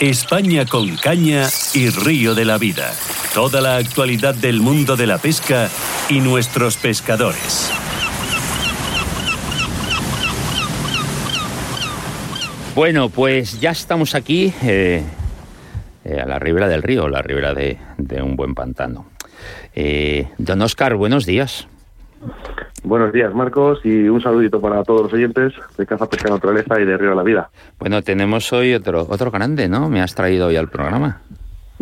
España con caña y río de la vida. Toda la actualidad del mundo de la pesca y nuestros pescadores. Bueno, pues ya estamos aquí eh, eh, a la ribera del río, la ribera de, un buen pantano. Eh, don Oscar, buenos días. Buenos días, Marcos, y un saludito para todos los oyentes de Caza Pesca Naturaleza y de Río de la Vida. Bueno, tenemos hoy otro, otro grande, ¿no? Me has traído hoy al programa.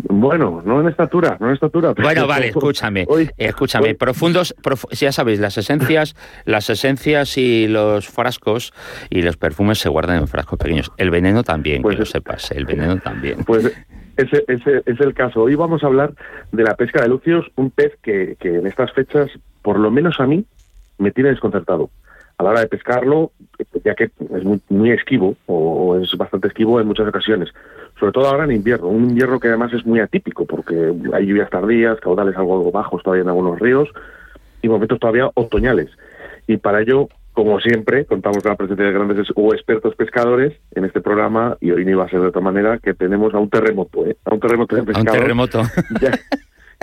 Bueno, no en estatura, no en estatura. Bueno, vale, escúchame, escúchame. Profundos, ya sabéis, las esencias, las esencias y los frascos y los perfumes se guardan en frascos pequeños. El veneno también, pues, que lo sepas, el veneno también. Pues ese, ese, es el caso. Hoy vamos a hablar de la pesca de lucios, un pez que, que en estas fechas, por lo menos a mí, me tiene desconcertado. A la hora de pescarlo, ya que es muy, esquivo, o, es bastante esquivo en muchas ocasiones, sobre todo ahora en invierno, un invierno que además es muy atípico, porque hay lluvias tardías, caudales algo bajos todavía en algunos ríos, y momentos todavía otoñales. Y para ello, como siempre, contamos con la presencia de grandes o expertos pescadores en este programa, y hoy no iba a ser de otra manera, que tenemos a un terremoto, ¿eh? a un terremoto de pescadores. A un terremoto. Ya,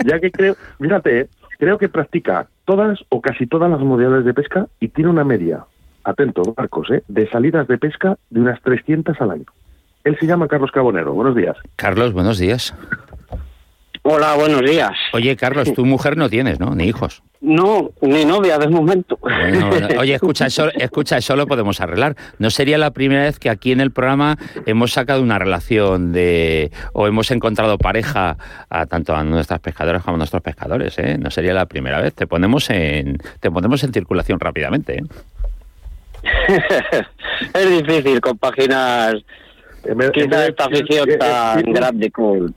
ya que creo, fíjate, ¿eh? Creo que practica todas o casi todas las modalidades de pesca y tiene una media, atento, Marcos, ¿eh? de salidas de pesca de unas 300 al año. Él se llama Carlos Cabonero. Buenos días. Carlos, buenos días. Hola, buenos días. Oye, Carlos, tu mujer no tienes, ¿no? Ni hijos. No, ni novia de momento. oye, escucha, eso, escucha, eso lo podemos arreglar. No sería la primera vez que aquí en el programa hemos sacado una relación de o hemos encontrado pareja a tanto a nuestras pescadoras como a nuestros pescadores, ¿eh? No sería la primera vez. Te ponemos en te ponemos en circulación rápidamente, ¿eh? es difícil compaginar quizá esta afición tan grande con,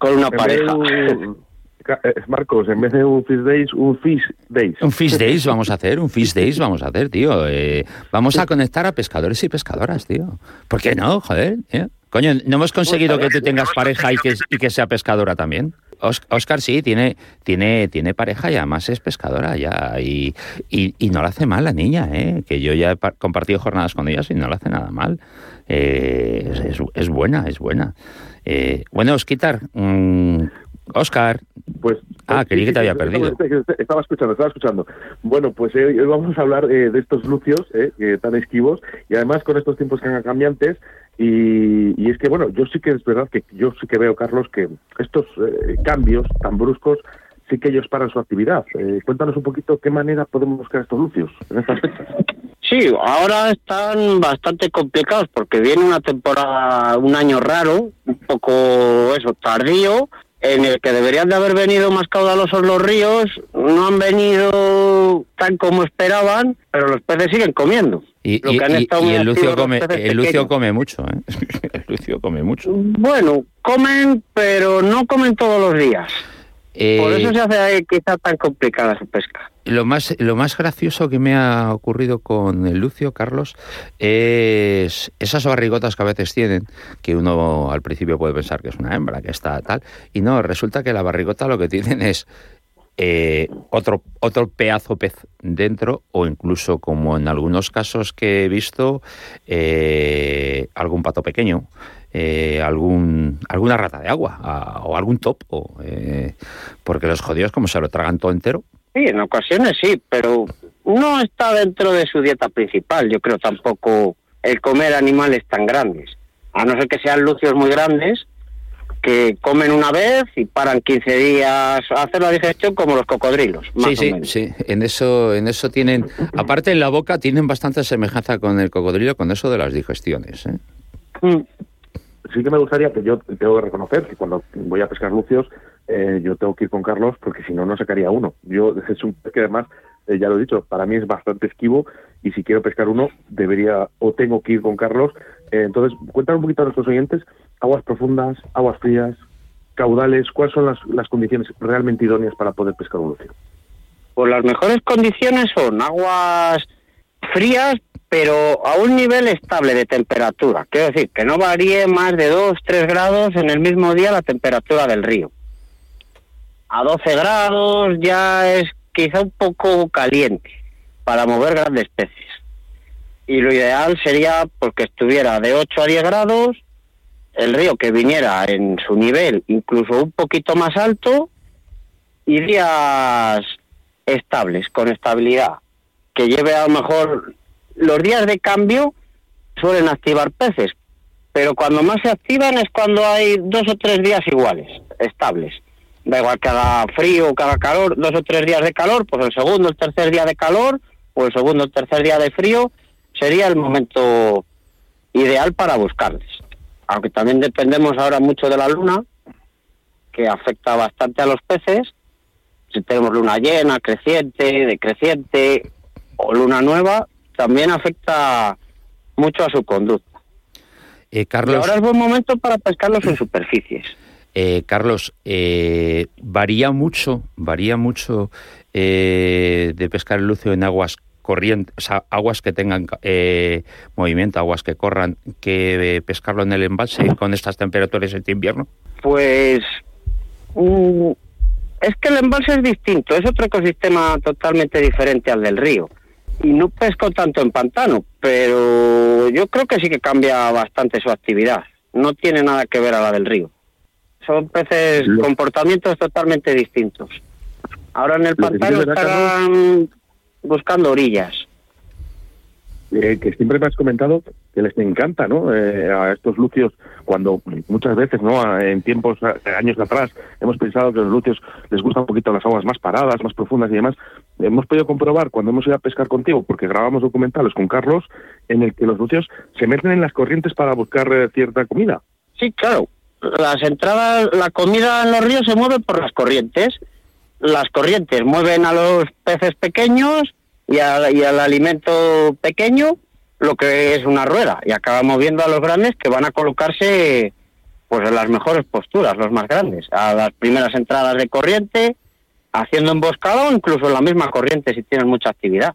con una pareja. Eh, Marcos, en vez de un Fish Days, un Fish Days. Un Fish Days vamos a hacer, un Fish Days vamos a hacer, tío. Eh, vamos a conectar a pescadores y pescadoras, tío. ¿Por qué no? Joder, ¿eh? Coño, ¿no hemos conseguido que tú tengas pareja y que, y que sea pescadora también? Oscar sí, tiene, tiene, tiene pareja y además es pescadora ya. Y, y, no le hace mal la niña, ¿eh? que yo ya he compartido jornadas con ellas y no le hace nada mal. es, es, buena, es buena. bueno, Osquitar, mm, Oscar. Pues, ah, pues, creí que te había perdido. Estaba escuchando, estaba escuchando. Bueno, pues eh, hoy vamos a hablar eh, de estos lucios eh, tan esquivos y además con estos tiempos tan cambiantes. Y, y, es que, bueno, yo sí que es verdad que yo sí que veo, Carlos, que estos cambios tan bruscos sí que ellos paran su actividad. cuéntanos un poquito qué manera podemos buscar estos lucios en estas fechas. Sí, ahora están bastante complicados porque viene una temporada, un año raro, un poco eso, tardío, en el que deberían de haber venido más caudalosos los ríos, no han venido tan como esperaban, pero los peces siguen comiendo. Y, el Lucio, come, el Lucio come mucho, ¿eh? el Lucio come mucho. Bueno, comen, pero no comen todos los días. Por eso eh, se hace quizá tan complicada su pesca. Lo más, lo más gracioso que me ha ocurrido con el Lucio, Carlos, es esas barrigotas que a veces tienen, que uno al principio puede pensar que es una hembra, que está tal, y no, resulta que la barrigota lo que tienen es eh, otro, otro pedazo pez dentro, o incluso, como en algunos casos que he visto, eh, algún pato pequeño. Eh, algún alguna rata de agua o algún topo, eh, porque los jodidos como se lo tragan todo entero. Sí, en ocasiones sí, pero no está dentro de su dieta principal, yo creo tampoco el comer animales tan grandes, a no ser que sean lucios muy grandes, que comen una vez y paran 15 días a hacer la digestión como los cocodrilos. sí, sí, sí. En eso, en eso tienen, aparte en la boca tienen bastante semejanza con el cocodrilo, con eso de las digestiones. ¿eh? Mm sí que me gustaría que yo tengo que reconocer que cuando voy a pescar lucios, eh, yo tengo que ir con Carlos porque si no, no sacaría uno. Yo es un pez que además, eh, ya lo he dicho, para mí es bastante esquivo y si quiero pescar uno, debería o tengo que ir con Carlos. Eh, entonces, cuéntanos un poquito a nuestros oyentes, aguas profundas, aguas frías, caudales, ¿cuáles son las, las condiciones realmente idóneas para poder pescar un lucio? Pues las mejores condiciones son aguas frías, pero a un nivel estable de temperatura. Quiero decir, que no varíe más de 2, 3 grados en el mismo día la temperatura del río. A 12 grados ya es quizá un poco caliente para mover grandes peces. y lo ideal sería pues, que estuviera de 8 a 10 grados, el río que viniera en su nivel incluso un poquito más alto y días estables, con estabilidad, que lleve a lo mejor los días de cambio suelen activar peces, pero cuando más se activan es cuando hay dos o tres días iguales, estables. Da igual que haga frío o que haga calor, dos o tres días de calor, pues el segundo, el tercer día de calor, o el segundo, el tercer día de frío, sería el momento ideal para buscarles. Aunque también dependemos ahora mucho de la luna, que afecta bastante a los peces. Si tenemos luna llena, creciente, decreciente o luna nueva, también afecta mucho a su conducta. Eh, Carlos, ahora es buen momento para pescarlos en superficies. Eh, Carlos, eh, varía mucho, varía mucho de pescar el lucio en aguas corrientes, o sea, aguas que tengan movimiento, aguas que corran, que pescarlo en el embalse con estas temperaturas este invierno. Pues mm, es que el embalse es distinto, es otro ecosistema totalmente diferente al del río y no pesco tanto en pantano, pero yo creo que sí que cambia bastante su actividad. No tiene nada que ver a la del río. Son peces, comportamientos totalmente distintos. Ahora en el pantano están buscando orillas. Eh, que siempre me has comentado que les encanta, ¿no? Eh, a estos lucios, cuando muchas veces, ¿no? En tiempos, años atrás, hemos pensado que a los lucios les gustan un poquito las aguas más paradas, más profundas y demás. Hemos podido comprobar cuando hemos ido a pescar contigo, porque grabamos documentales con Carlos, en el que los lucios se meten en las corrientes para buscar eh, cierta comida. Sí, claro. Las entradas, la comida en los ríos se mueve por las corrientes. Las corrientes mueven a los peces pequeños y, al alimento pequeño lo que es una rueda y acabamos viendo a los grandes que van a colocarse pues en las mejores posturas, los más grandes, a las primeras entradas de corriente, haciendo emboscado o incluso en la misma corriente si tienen mucha actividad.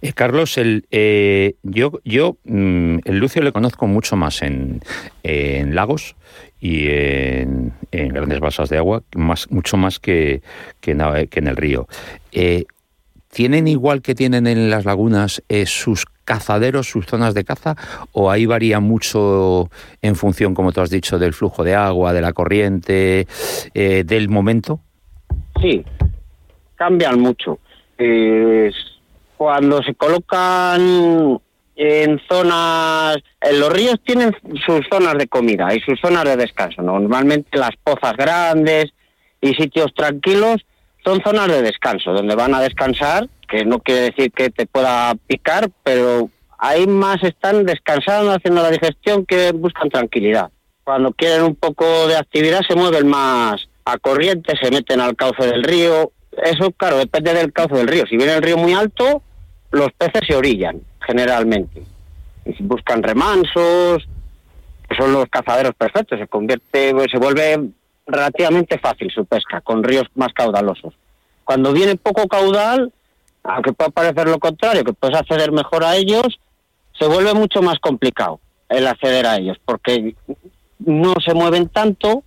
Eh, Carlos, el, eh, yo, yo mm, el lucio le conozco mucho más en, en lagos y en, grandes balsas de agua, más, mucho más que, que, en, que en el río. Eh, ¿Tienen igual que tienen en las lagunas eh, sus cazaderos, sus zonas de caza, o ahí varía mucho en función, como tú has dicho, del flujo de agua, de la corriente, eh, del momento? Sí, cambian mucho. Cuando se colocan en zonas, en los ríos tienen sus zonas de comida y sus zonas de descanso. Normalmente las pozas grandes y sitios tranquilos son zonas de descanso, donde van a descansar, que no quiere decir que te pueda picar, pero ahí más están descansando, haciendo la digestión, que buscan tranquilidad. Cuando quieren un poco de actividad se mueven más a corriente, se meten al cauce del río. Eso, claro, depende del cauce del río. Si viene el río muy alto, los peces se orillan, generalmente. Y buscan remansos, son los cazaderos perfectos. Se convierte, se vuelve relativamente fácil su pesca, con ríos más caudalosos. Cuando viene poco caudal, aunque pueda parecer lo contrario, que puedes acceder mejor a ellos, se vuelve mucho más complicado el acceder a ellos, porque no se mueven tanto,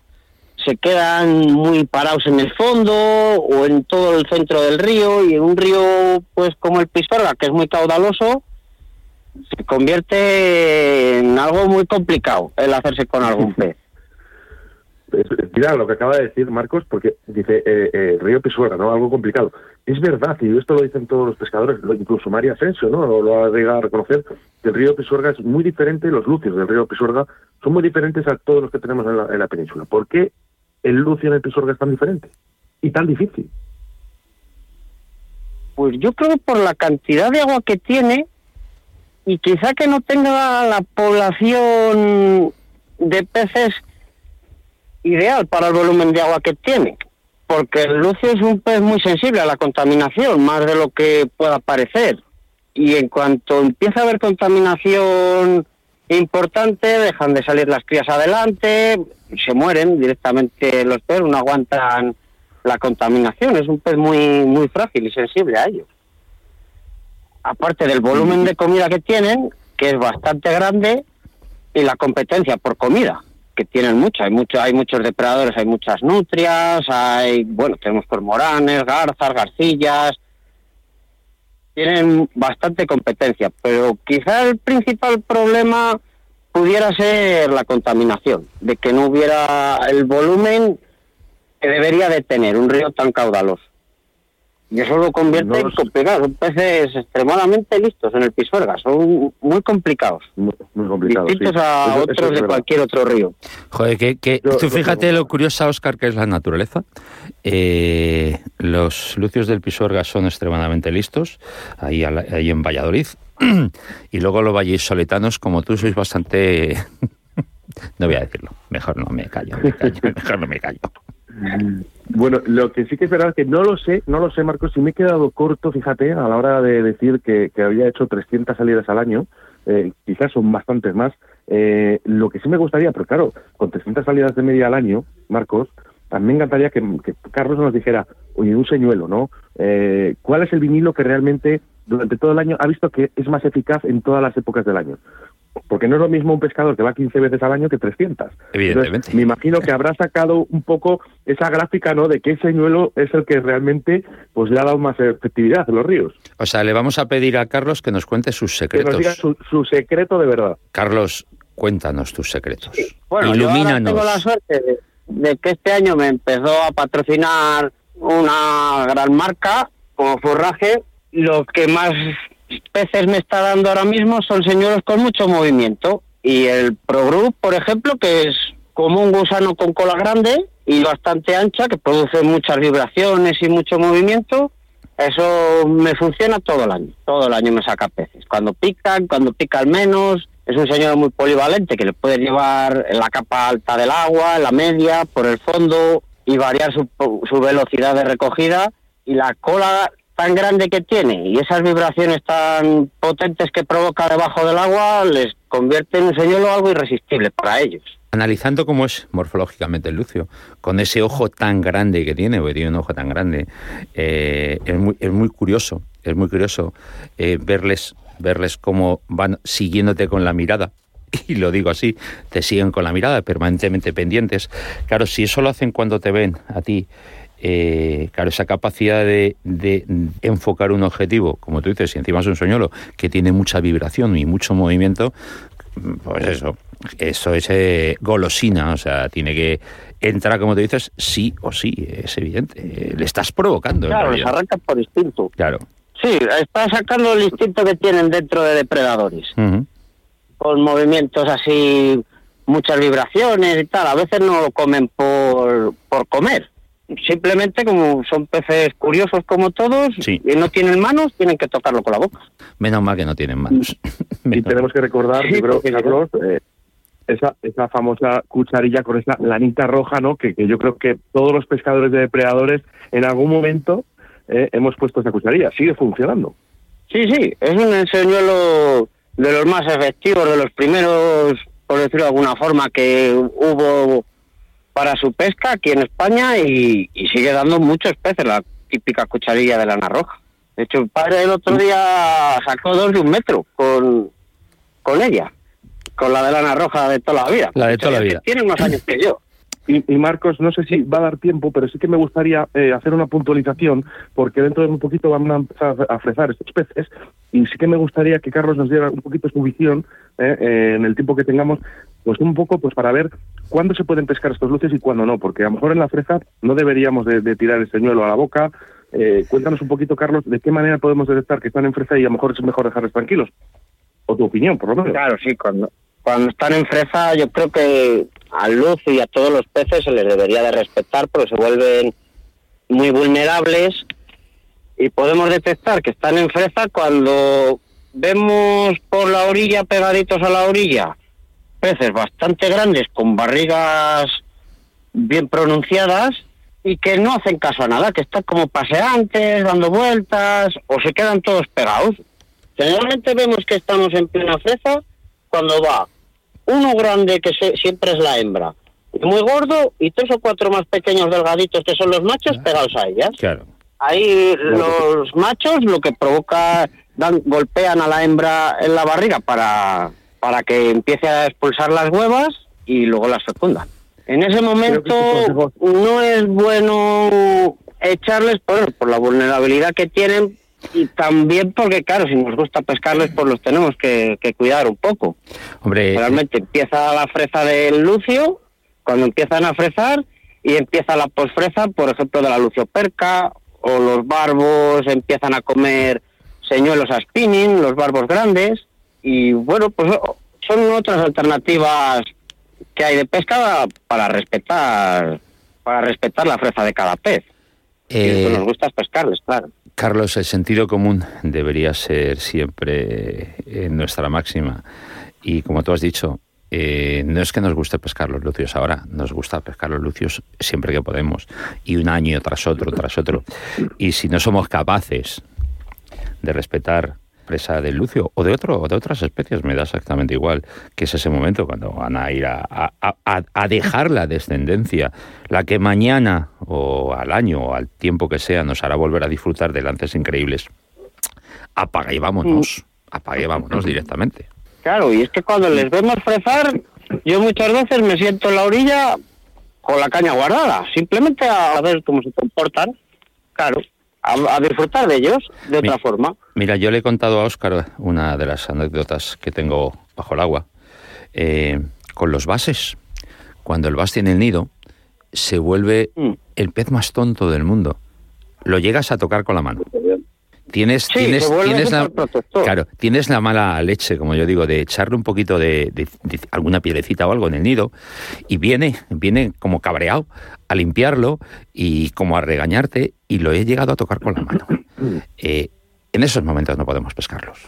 se quedan muy parados en el fondo o en todo el centro del río y en un río pues como el Pisuerga, que es muy caudaloso, se convierte en algo muy complicado el hacerse con algún pez mira lo que acaba de decir Marcos, porque dice eh, eh, Río Pisuerga, ¿no? Algo complicado. Es verdad, y esto lo dicen todos los pescadores, incluso María Asensio, ¿no? Lo, ha llegado a reconocer, que el río Pisuerga es muy diferente, los lucios del río Pisuerga son muy diferentes a todos los que tenemos en la, península. ¿Por qué el lucio en el Pisuerga es tan diferente y tan difícil? Pues yo creo por la cantidad de agua que tiene y quizá que no tenga la población de peces ideal para el volumen de agua que tiene, porque el lucio es un pez muy sensible a la contaminación, más de lo que pueda parecer. Y en cuanto empieza a haber contaminación importante, dejan de salir las crías adelante, se mueren directamente los peces, no aguantan la contaminación. Es un pez muy, muy frágil y sensible a ellos. Aparte del volumen de comida que tienen, que es bastante grande, y la competencia por comida que tienen mucho, hay mucho, hay muchos depredadores, hay muchas nutrias, hay, bueno, tenemos cormoranes, garzas, garcillas, tienen bastante competencia, pero quizá el principal problema pudiera ser la contaminación, de que no hubiera el volumen que debería de tener un río tan caudaloso. Y eso lo convierte en complicado. Son peces extremadamente listos en el Pisuerga. Son muy complicados. Muy, complicados. Distintos a otros de cualquier otro río. Joder, que, tú fíjate lo curiosa, Oscar, que es la naturaleza. Eh, los lucios del Pisuerga son extremadamente listos, ahí, ahí en Valladolid. y luego los vallisoletanos, como tú, sois bastante... no voy a decirlo. Mejor no me callo, me callo mejor no me callo. Bueno, lo que sí que es verdad es que no lo sé, no lo sé, Marcos, si me he quedado corto, fíjate, a la hora de decir que, había hecho 300 salidas al año, eh, quizás son bastantes más. Eh, lo que sí me gustaría, pero claro, con 300 salidas de media al año, Marcos, también me encantaría que, Carlos nos dijera, oye, un señuelo, ¿no? Eh, ¿Cuál es el vinilo que realmente durante todo el año ha visto que es más eficaz en todas las épocas del año? Porque no es lo mismo un pescador que va 15 veces al año que 300. Evidentemente. me imagino que habrá sacado un poco esa gráfica, ¿no? De que ese señuelo es el que realmente pues le ha dado más efectividad en los ríos. O sea, le vamos a pedir a Carlos que nos cuente sus secretos. Que nos diga su, secreto de verdad. Carlos, cuéntanos tus secretos. Bueno, Ilumínanos. Yo tengo la suerte de, que este año me empezó a patrocinar una gran marca como forraje. Lo que más peces me está dando ahora mismo son señuelos con mucho movimiento. Y el ProGroup, por ejemplo, que es como un gusano con cola grande y bastante ancha, que produce muchas vibraciones y mucho movimiento, eso me funciona todo el año. Todo el año me saca peces. Cuando pican, cuando pican menos. Es un señuelo muy polivalente que le puede llevar en la capa alta del agua, en la media, por el fondo y variar su, su velocidad de recogida. Y la cola tan grande que tiene y esas vibraciones tan potentes que provoca debajo del agua les convierte en un señuelo algo irresistible para ellos. Analizando cómo es morfológicamente el lucio, con ese ojo tan grande que tiene, porque tiene un ojo tan grande, eh, es, muy, es muy curioso, es muy curioso eh, verles, verles cómo van siguiéndote con la mirada, y lo digo así, te siguen con la mirada, permanentemente pendientes. Claro, si eso lo hacen cuando te ven a ti eh, claro, esa capacidad de, enfocar un objetivo, como tú dices, y encima es un soñuelo que tiene mucha vibración y mucho movimiento, pues eso, eso es eh, golosina, o sea, tiene que entrar, como tú dices, sí o sí, es evidente. Le estás provocando. Claro, les arranca por instinto. Claro. Sí, está sacando el instinto que tienen dentro de depredadores. Con movimientos así, muchas vibraciones y tal. A veces no lo comen por, por comer simplemente como son peces curiosos como todos y no tienen manos, tienen que tocarlo con la boca. Menos mal que no tienen manos. y tenemos que recordar, yo creo, Carlos, eh, esa, esa famosa cucharilla con esa lanita roja, ¿no? Que, yo creo que todos los pescadores de depredadores en algún momento eh, hemos puesto esa cucharilla. Sigue funcionando. Sí, sí, es un señuelo de los más efectivos, de los primeros, por decirlo de alguna forma, que hubo para su pesca aquí en España y, sigue dando muchos peces, la típica cucharilla de lana roja. De hecho, el padre el otro día sacó dos de un metro con, con ella, con la de lana roja de toda la vida. La de toda la vida. Tiene más años que yo. Y, Marcos, no sé si va a dar tiempo, pero sí que me gustaría eh, hacer una puntualización, porque dentro de un poquito vamos a empezar a fresar estos peces, y sí que me gustaría que Carlos nos diera un poquito su visión eh, eh, en el tiempo que tengamos, pues un poco pues para ver cuándo se pueden pescar estos luces y cuándo no, porque a lo mejor en la fresa no deberíamos de, tirar el señuelo a la boca. cuéntanos un poquito, Carlos, de qué manera podemos detectar que están en fresa y a lo mejor es mejor dejarles tranquilos. O tu opinión, por lo menos. Claro, sí, cuando, cuando están en fresa yo creo que al luz y a todos los peces se les debería de respetar porque se vuelven muy vulnerables y podemos detectar que están en fresa cuando vemos por la orilla, pegaditos a la orilla, peces bastante grandes con barrigas bien pronunciadas y que no hacen caso a nada, que están como paseantes, dando vueltas o se quedan todos pegados. Generalmente vemos que estamos en plena fresa cuando va uno grande que siempre es la hembra, muy gordo, y tres o cuatro más pequeños delgaditos que son los machos pegados a ellas. Claro. Ahí los machos lo que provoca, dan, golpean a la hembra en la barriga para, para que empiece a expulsar las huevas y luego las fecundan. En ese momento no es bueno echarles por, por la vulnerabilidad que tienen Y también porque, claro, si nos gusta pescarlos, pues los tenemos que, que cuidar un poco. Hombre, Realmente empieza la fresa del lucio, cuando empiezan a fresar, y empieza la posfresa, por ejemplo, de la lucioperca, o los barbos empiezan a comer señuelos a spinning, los barbos grandes, y bueno, pues son otras alternativas que hay de pesca para respetar para respetar la fresa de cada pez. y eh, eso nos gusta es pescarles, claro. Carlos, el sentido común debería ser siempre eh, nuestra máxima. Y como tú has dicho, eh, no es que nos guste pescar los lucios ahora, nos gusta pescar los lucios siempre que podemos. Y un año tras otro, tras otro. Y si no somos capaces de respetar presa del lucio o de otro o de otras especies me da exactamente igual que es ese momento cuando van a ir a, a, a, a dejar la descendencia la que mañana o al año o al tiempo que sea nos hará volver a disfrutar de lances increíbles. Apaga y vámonos apaga y vámonos directamente. Claro, y es que cuando les vemos fresar, yo muchas veces me siento en la orilla con la caña guardada, simplemente a ver cómo se comportan, claro, a, a disfrutar de ellos de Mi- otra forma. Mira, yo le he contado a Óscar una de las anécdotas que tengo bajo el agua. Eh, con los bases, cuando el bas tiene el nido, se vuelve Mm. el pez más tonto del mundo. Lo llegas a tocar con la mano. Tienes, Sí, tienes, tienes la, claro, tienes la mala leche, como yo digo, de echarle un poquito de, de- de alguna piedrecita o algo en el nido y viene, viene como cabreado a limpiarlo y como a regañarte y lo he llegado a tocar con la mano. Eh, en esos momentos no podemos pescarlos.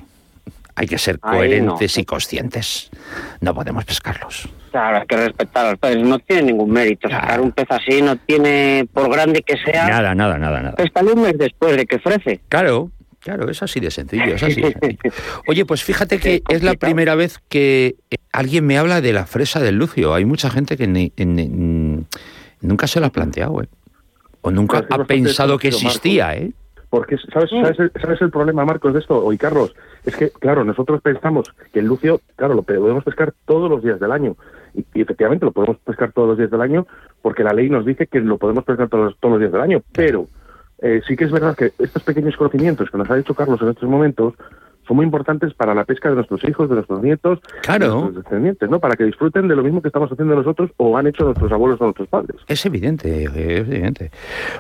Hay que ser coherentes no. y conscientes. No podemos pescarlos. Claro, hay que respetar a los no tiene ningún mérito. Claro. Sacar un pez así no tiene, por grande que sea, Nada, nada, nada, nada. péstale un mes después de que ofrece. Claro, claro, es así de sencillo, es así de sencillo. Oye, pues fíjate que es la primera vez que eh, alguien me habla de la fresa del lucio. Hay mucha gente que ni- ni- nunca se lo ha planteado, ¿eh? O nunca ha pensado que existía, ¿eh? Porque, ¿sabes, sabes, el- ¿sabes el problema, Marcos, de esto? Hoy, Carlos, es que, claro, nosotros pensamos que el lucio, claro, lo podemos pescar todos los días del año. Y, y efectivamente lo podemos pescar todos los días del año porque la ley nos dice que lo podemos pescar todos, todos los días del año. Pero eh, sí que es verdad que estos pequeños conocimientos que nos ha dicho Carlos en estos momentos son muy importantes para la pesca de nuestros hijos, de nuestros nietos, de nuestros descendientes, ¿no? Para que disfruten de lo mismo que estamos haciendo nosotros o han hecho nuestros abuelos o nuestros padres. Es evidente, es evidente.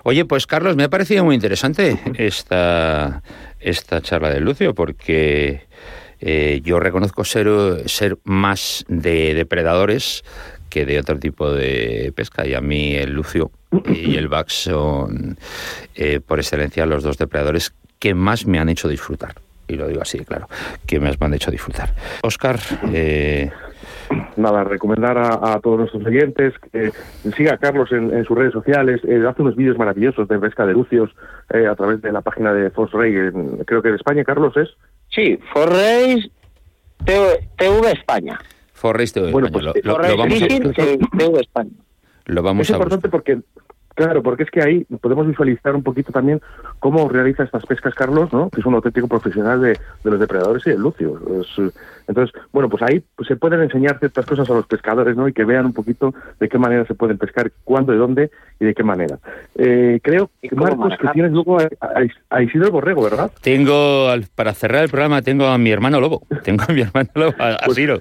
Oye, pues Carlos, me ha parecido muy interesante esta, esta charla de Lucio, porque eh, yo reconozco ser, ser más de depredadores que de otro tipo de pesca, y a mí el Lucio y el Bax son, eh, por excelencia, los dos depredadores que más me han hecho disfrutar. Y lo digo así, claro, que me han hecho disfrutar. Oscar, eh, nada, recomendar a, a todos nuestros oyentes que siga a Carlos en, en sus redes sociales, eh, hace unos vídeos maravillosos de pesca de lucios eh, a través de la página de Fosrey, en- creo que de España, Carlos, es. Sí, Forrace TV, TV España. Forrest de Bueno, España, pues, lo- lo, lo vamos a, TV España. lo vamos es a importante buscar. porque, claro, porque es que ahí podemos visualizar un poquito también cómo realiza estas pescas Carlos, ¿no? Que es un auténtico profesional de, de los depredadores y del lucio. Es, entonces, bueno, pues ahí pues, se pueden enseñar ciertas cosas a los pescadores, ¿no? Y que vean un poquito de qué manera se pueden pescar, cuándo y dónde y de qué manera. Eh, creo, Marcos, que tienes luego a, a- a Isidro Borrego, ¿verdad? Tengo, al- para cerrar el programa, tengo a mi hermano Lobo. Tengo a mi hermano Lobo, a, a Pues, Ciro.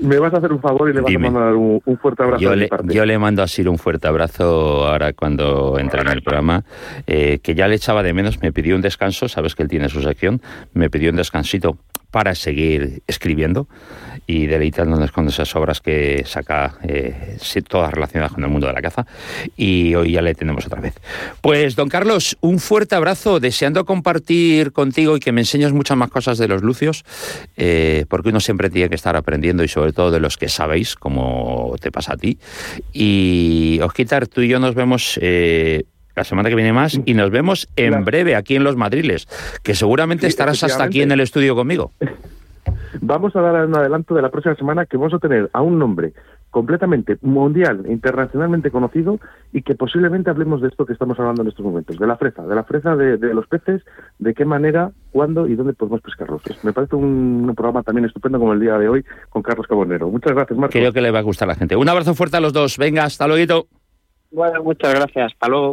Me vas a hacer un favor y le vas Dime. a mandar un, un fuerte abrazo Yo de mi le, parte. yo le mando a Ciro un fuerte abrazo ahora cuando entre en el programa, eh, que ya le echaba de menos, me pidió un descanso, sabes que él tiene su sección, me pidió un descansito para seguir escribiendo y deleitándonos con esas obras que saca, eh, todas relacionadas con el mundo de la caza, y hoy ya le tenemos otra vez. Pues, don Carlos, un fuerte abrazo, deseando compartir contigo y que me enseñes muchas más cosas de los lucios, eh, porque uno siempre tiene que estar aprendiendo y sobre todo de los que sabéis, como te pasa a ti. Y Osquitar, tú y yo nos vemos eh, la semana que viene más y nos vemos en Claro. breve aquí en Los Madriles, que seguramente Sí, estarás hasta aquí en el estudio conmigo. Vamos a dar un adelanto de la próxima semana que vamos a tener a un nombre completamente mundial, internacionalmente conocido y que posiblemente hablemos de esto que estamos hablando en estos momentos, de la fresa, de la fresa de, de los peces, de qué manera, cuándo y dónde podemos pescarlos. Es- Me parece un, un programa también estupendo como el día de hoy con Carlos Cabonero. Muchas gracias, Marcos. Creo que le va a gustar a la gente. Un abrazo fuerte a los dos. Venga, hasta luego. Bueno, muchas gracias. Hasta luego.